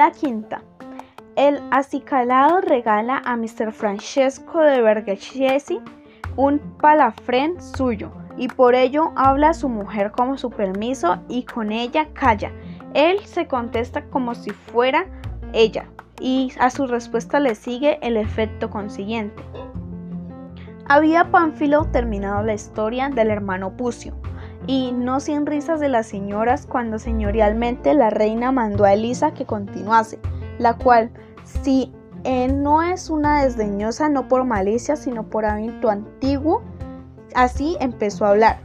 Novela quinta. El acicalado regala a Mr. Francesco de Vergechesi un palafrén suyo y por ello habla a su mujer como su permiso y con ella calla. Él se contesta como si fuera ella y a su respuesta le sigue el efecto consiguiente. Había Pánfilo terminado la historia del hermano Pucio y no sin risas de las señoras cuando señorialmente la reina mandó a Elisa que continuase, la cual, si no es una desdeñosa no por malicia, sino por hábito antiguo, así empezó a hablar.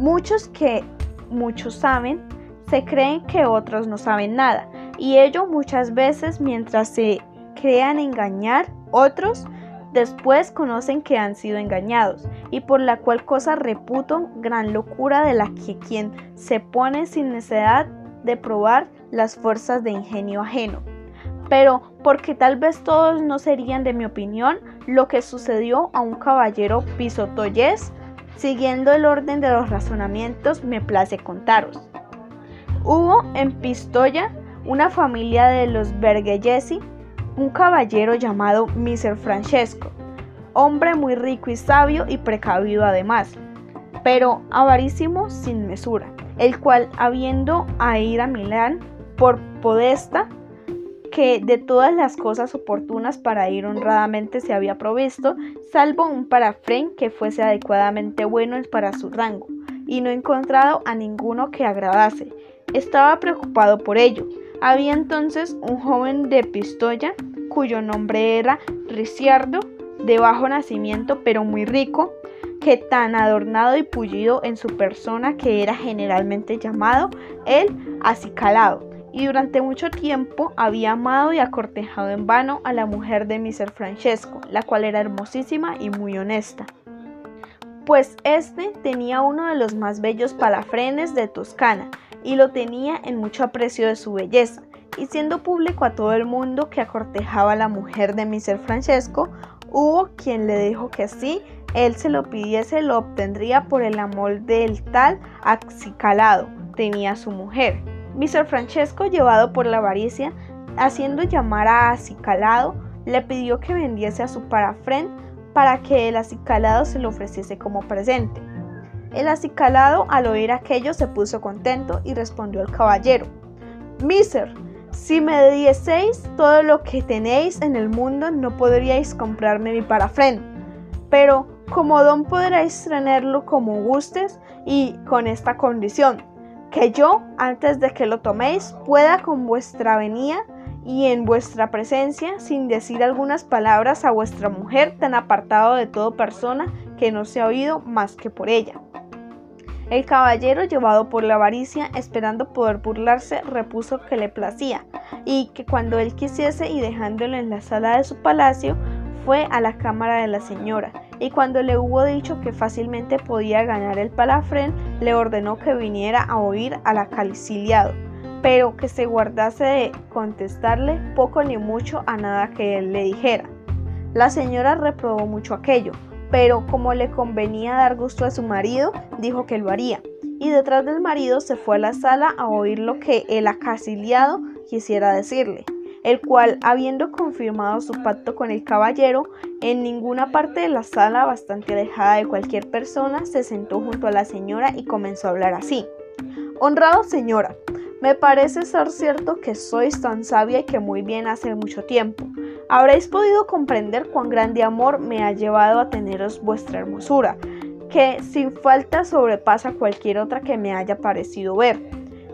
Muchos que muchos saben, se creen que otros no saben nada, y ello muchas veces mientras se crean engañar, otros después conocen que han sido engañados, y por la cual cosa reputo gran locura de la que quien se pone sin necesidad de probar las fuerzas de ingenio ajeno. Pero porque tal vez todos no serían de mi opinión, lo que sucedió a un caballero pisotoyés, siguiendo el orden de los razonamientos, me place contaros. Hubo en Pistoia una familia de los Bergellesi, un caballero llamado Mr. Francesco, hombre muy rico y sabio y precavido además, pero avarísimo sin mesura, el cual habiendo a ir a Milán por podesta, que de todas las cosas oportunas para ir honradamente se había provisto, salvo un parafrén que fuese adecuadamente bueno para su rango, y no encontrado a ninguno que agradase. Estaba preocupado por ello. Había entonces un joven de Pistoia, cuyo nombre era Ricciardo, de bajo nacimiento pero muy rico, que tan adornado y pullido en su persona que era generalmente llamado el acicalado y durante mucho tiempo había amado y acortejado en vano a la mujer de Mr. Francesco, la cual era hermosísima y muy honesta. Pues este tenía uno de los más bellos palafrenes de Toscana y lo tenía en mucho aprecio de su belleza, y siendo público a todo el mundo que acortejaba a la mujer de Mr. Francesco, hubo quien le dijo que si él se lo pidiese lo obtendría por el amor del tal acicalado tenía su mujer Mr. Francesco, llevado por la avaricia, haciendo llamar a Acicalado, le pidió que vendiese a su parafren para que el acicalado se lo ofreciese como presente. El acicalado al oír aquello se puso contento y respondió al caballero, Miser, si me dieseis todo lo que tenéis en el mundo no podríais comprarme mi parafren, pero como don podréis tenerlo como gustes y con esta condición, que yo, antes de que lo toméis, pueda con vuestra venida y en vuestra presencia, sin decir algunas palabras a vuestra mujer tan apartado de toda persona que no se ha oído más que por ella. El caballero, llevado por la avaricia, esperando poder burlarse, repuso que le placía, y que cuando él quisiese y dejándolo en la sala de su palacio, fue a la cámara de la señora, y cuando le hubo dicho que fácilmente podía ganar el palafrén, le ordenó que viniera a oír al acaliciliado, pero que se guardase de contestarle poco ni mucho a nada que él le dijera. La señora reprobó mucho aquello, pero como le convenía dar gusto a su marido, dijo que lo haría, y detrás del marido se fue a la sala a oír lo que el acaciliado quisiera decirle el cual, habiendo confirmado su pacto con el caballero, en ninguna parte de la sala, bastante alejada de cualquier persona, se sentó junto a la señora y comenzó a hablar así. Honrado señora, me parece ser cierto que sois tan sabia y que muy bien hace mucho tiempo. Habréis podido comprender cuán grande amor me ha llevado a teneros vuestra hermosura, que sin falta sobrepasa cualquier otra que me haya parecido ver.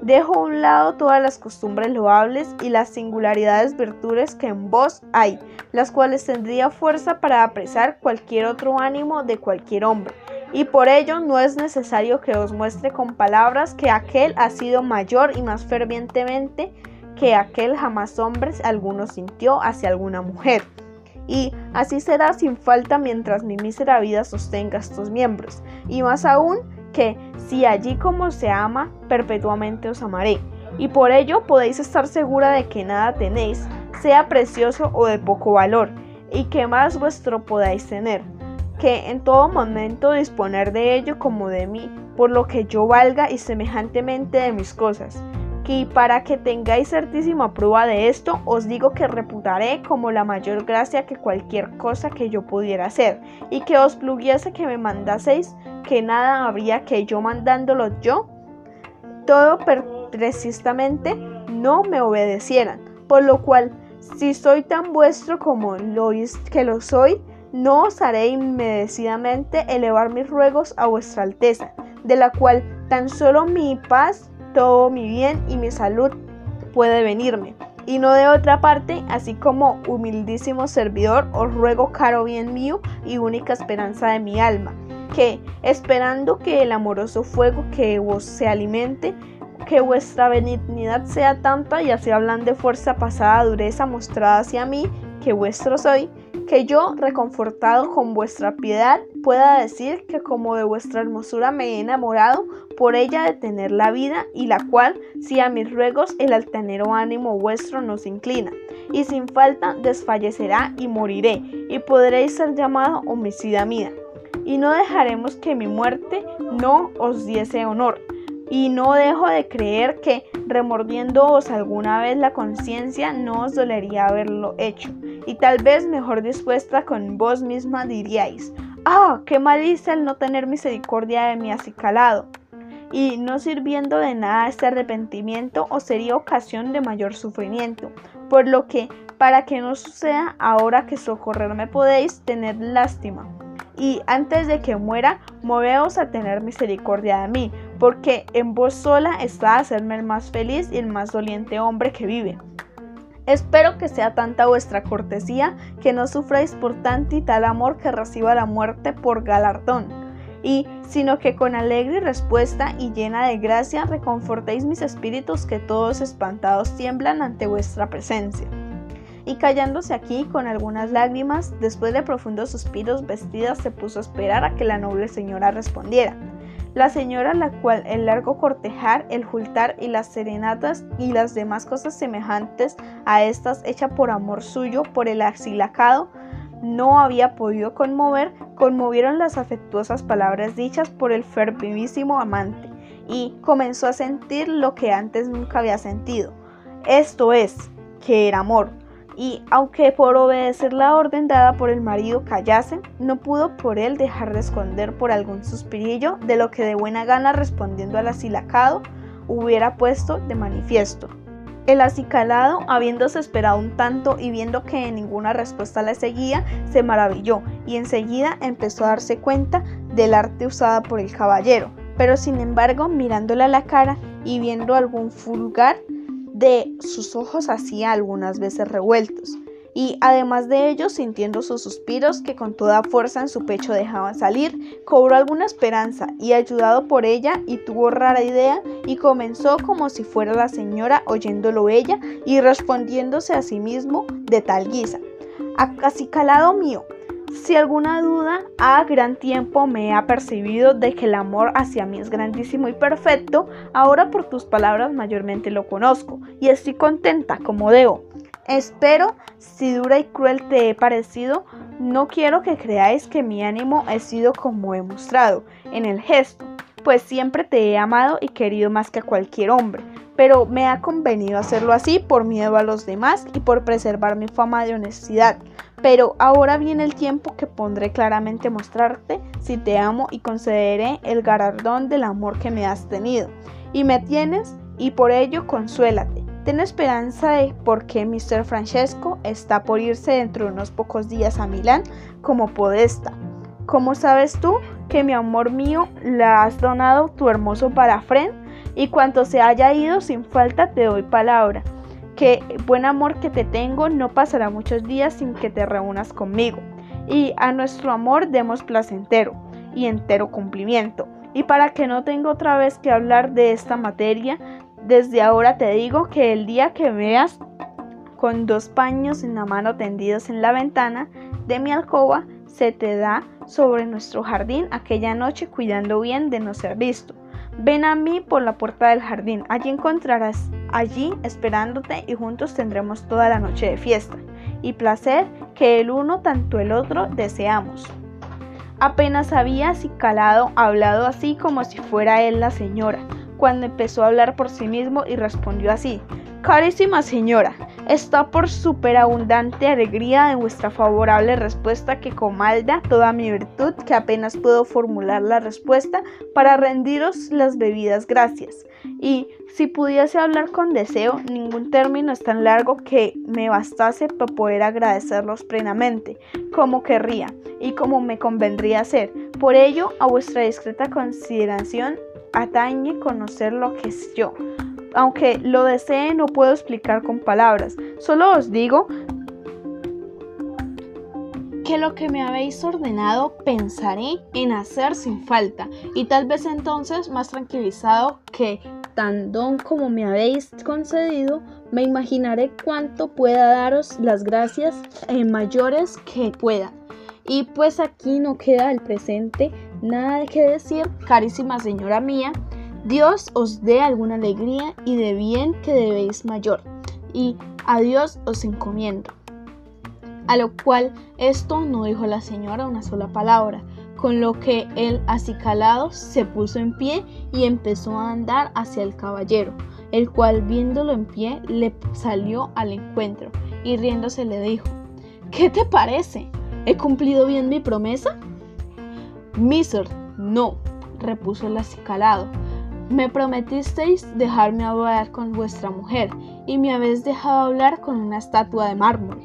Dejo a un lado todas las costumbres loables y las singularidades virtudes que en vos hay, las cuales tendría fuerza para apresar cualquier otro ánimo de cualquier hombre. Y por ello no es necesario que os muestre con palabras que aquel ha sido mayor y más fervientemente que aquel jamás hombres alguno sintió hacia alguna mujer. Y así será sin falta mientras mi mísera vida sostenga estos miembros, y más aún que si allí como se ama, perpetuamente os amaré. Y por ello podéis estar segura de que nada tenéis, sea precioso o de poco valor, y que más vuestro podáis tener, que en todo momento disponer de ello como de mí, por lo que yo valga y semejantemente de mis cosas, y para que tengáis certísima prueba de esto, os digo que reputaré como la mayor gracia que cualquier cosa que yo pudiera hacer, y que os pluguiese que me mandaseis, que nada habría que yo mandándolo yo, todo precisamente no me obedecieran, por lo cual, si soy tan vuestro como lo que lo soy, no osaré inmerecidamente elevar mis ruegos a vuestra alteza, de la cual tan solo mi paz todo mi bien y mi salud puede venirme. Y no de otra parte, así como humildísimo servidor, os ruego, caro bien mío y única esperanza de mi alma, que, esperando que el amoroso fuego que vos se alimente, que vuestra benignidad sea tanta y así hablan de fuerza pasada dureza mostrada hacia mí, que vuestro soy, que yo, reconfortado con vuestra piedad, pueda decir que como de vuestra hermosura me he enamorado, por ella de tener la vida, y la cual, si a mis ruegos el altanero ánimo vuestro nos inclina, y sin falta desfallecerá y moriré, y podréis ser llamado homicida mía. Y no dejaremos que mi muerte no os diese honor, y no dejo de creer que, remordiéndoos alguna vez la conciencia, no os dolería haberlo hecho, y tal vez mejor dispuesta con vos misma diríais, ah, qué malicia el no tener misericordia de mi acicalado, y no sirviendo de nada este arrepentimiento os sería ocasión de mayor sufrimiento, por lo que, para que no suceda ahora que socorrerme podéis, tener lástima. Y antes de que muera, moveos a tener misericordia de mí, porque en vos sola está hacerme el más feliz y el más doliente hombre que vive. Espero que sea tanta vuestra cortesía que no sufráis por tanto y tal amor que reciba la muerte por galardón, y sino que con alegre respuesta y llena de gracia reconfortéis mis espíritus que todos espantados tiemblan ante vuestra presencia y callándose aquí con algunas lágrimas, después de profundos suspiros, vestida se puso a esperar a que la noble señora respondiera. La señora, la cual el largo cortejar, el jultar y las serenatas y las demás cosas semejantes a estas hecha por amor suyo, por el axilacado, no había podido conmover, conmovieron las afectuosas palabras dichas por el fervivísimo amante, y comenzó a sentir lo que antes nunca había sentido. Esto es, que era amor, y aunque por obedecer la orden dada por el marido callase, no pudo por él dejar de esconder por algún suspirillo de lo que de buena gana respondiendo al asilacado hubiera puesto de manifiesto. El acicalado, habiéndose esperado un tanto y viendo que ninguna respuesta le seguía, se maravilló y enseguida empezó a darse cuenta del arte usada por el caballero, pero sin embargo mirándole a la cara y viendo algún fulgar, de sus ojos hacía algunas veces revueltos, y además de ello, sintiendo sus suspiros que con toda fuerza en su pecho dejaban salir, cobró alguna esperanza y ayudado por ella y tuvo rara idea y comenzó como si fuera la señora oyéndolo ella y respondiéndose a sí mismo de tal guisa. Acicalado mío, si alguna duda, a gran tiempo me ha percibido de que el amor hacia mí es grandísimo y perfecto, ahora por tus palabras mayormente lo conozco y estoy contenta como debo. Espero, si dura y cruel te he parecido, no quiero que creáis que mi ánimo ha sido como he mostrado en el gesto, pues siempre te he amado y querido más que a cualquier hombre, pero me ha convenido hacerlo así por miedo a los demás y por preservar mi fama de honestidad pero ahora viene el tiempo que pondré claramente mostrarte si te amo y concederé el galardón del amor que me has tenido. Y me tienes y por ello consuélate. Ten esperanza de porque Mr. Francesco está por irse dentro de unos pocos días a Milán como podesta. ¿Cómo sabes tú que mi amor mío la has donado tu hermoso parafren? Y cuanto se haya ido sin falta te doy palabra que buen amor que te tengo no pasará muchos días sin que te reúnas conmigo. Y a nuestro amor demos placentero y entero cumplimiento. Y para que no tenga otra vez que hablar de esta materia, desde ahora te digo que el día que veas con dos paños en la mano tendidos en la ventana de mi alcoba, se te da sobre nuestro jardín aquella noche cuidando bien de no ser visto. Ven a mí por la puerta del jardín, allí encontrarás, allí esperándote y juntos tendremos toda la noche de fiesta y placer que el uno tanto el otro deseamos. Apenas había calado hablado así como si fuera él la señora, cuando empezó a hablar por sí mismo y respondió así. Carísima señora, está por superabundante alegría de vuestra favorable respuesta que comalda toda mi virtud que apenas puedo formular la respuesta para rendiros las bebidas gracias. Y si pudiese hablar con deseo, ningún término es tan largo que me bastase para poder agradecerlos plenamente, como querría y como me convendría hacer. Por ello, a vuestra discreta consideración atañe conocer lo que es yo aunque lo desee no puedo explicar con palabras. Solo os digo que lo que me habéis ordenado pensaré en hacer sin falta y tal vez entonces más tranquilizado que tan don como me habéis concedido, me imaginaré cuánto pueda daros las gracias en mayores que pueda. Y pues aquí no queda el presente nada de que decir, carísima señora mía, Dios os dé alguna alegría y de bien que debéis mayor, y a Dios os encomiendo. A lo cual esto no dijo la señora una sola palabra, con lo que el acicalado se puso en pie y empezó a andar hacia el caballero, el cual viéndolo en pie le salió al encuentro y riéndose le dijo, ¿qué te parece? ¿He cumplido bien mi promesa? Miser, no, repuso el acicalado, me prometisteis dejarme hablar con vuestra mujer, y me habéis dejado hablar con una estatua de mármol.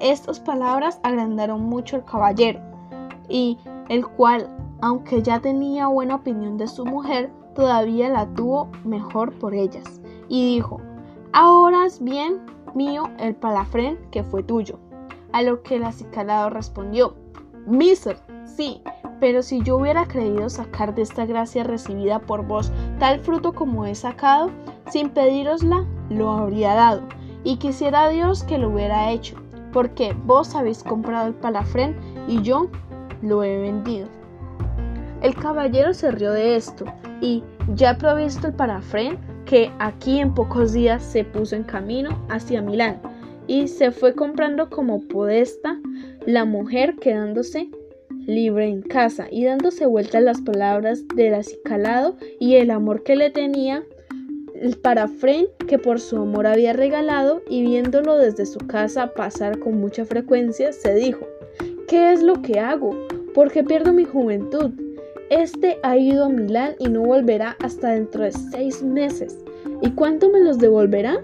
Estas palabras agrandaron mucho al caballero, y el cual, aunque ya tenía buena opinión de su mujer, todavía la tuvo mejor por ellas, y dijo, Ahora es bien mío el palafrén que fue tuyo. A lo que el acicalado respondió, Miser, sí, pero si yo hubiera creído sacar de esta gracia recibida por vos tal fruto como he sacado, sin pedírosla, lo habría dado, y quisiera Dios que lo hubiera hecho, porque vos habéis comprado el palafrén y yo lo he vendido. El caballero se rió de esto, y ya provisto el palafrén, que aquí en pocos días se puso en camino hacia Milán, y se fue comprando como podesta la mujer quedándose libre en casa y dándose vueltas las palabras del acicalado y el amor que le tenía el parafrén que por su amor había regalado y viéndolo desde su casa pasar con mucha frecuencia, se dijo, ¿qué es lo que hago? ¿Por qué pierdo mi juventud? Este ha ido a Milán y no volverá hasta dentro de seis meses. ¿Y cuánto me los devolverá?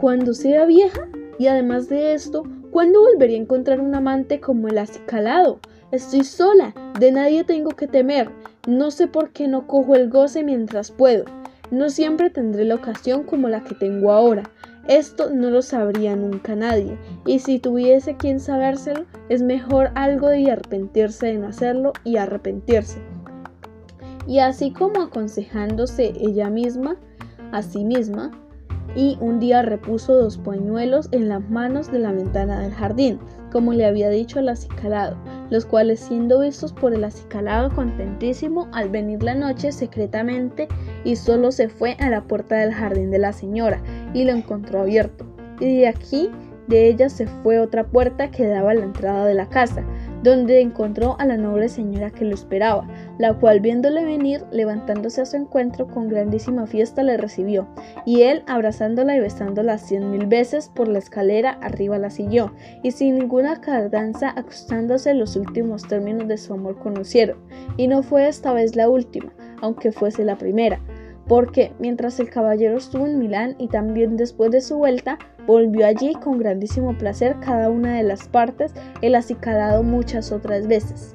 Cuando sea vieja. Y además de esto, ¿cuándo volvería a encontrar un amante como el acicalado? Estoy sola, de nadie tengo que temer. No sé por qué no cojo el goce mientras puedo. No siempre tendré la ocasión como la que tengo ahora. Esto no lo sabría nunca nadie, y si tuviese quien sabérselo, es mejor algo de arrepentirse de no hacerlo y arrepentirse. Y así como aconsejándose ella misma, a sí misma, y un día repuso dos pañuelos en las manos de la ventana del jardín, como le había dicho el acicalado, los cuales siendo vistos por el acicalado contentísimo, al venir la noche secretamente y solo se fue a la puerta del jardín de la señora y lo encontró abierto. Y de aquí de ella se fue otra puerta que daba a la entrada de la casa, donde encontró a la noble señora que lo esperaba, la cual viéndole venir, levantándose a su encuentro con grandísima fiesta le recibió, y él abrazándola y besándola cien mil veces por la escalera arriba la siguió, y sin ninguna cardanza acostándose los últimos términos de su amor conocieron, y no fue esta vez la última, aunque fuese la primera, porque mientras el caballero estuvo en Milán y también después de su vuelta, volvió allí con grandísimo placer cada una de las partes, el acicalado muchas otras veces.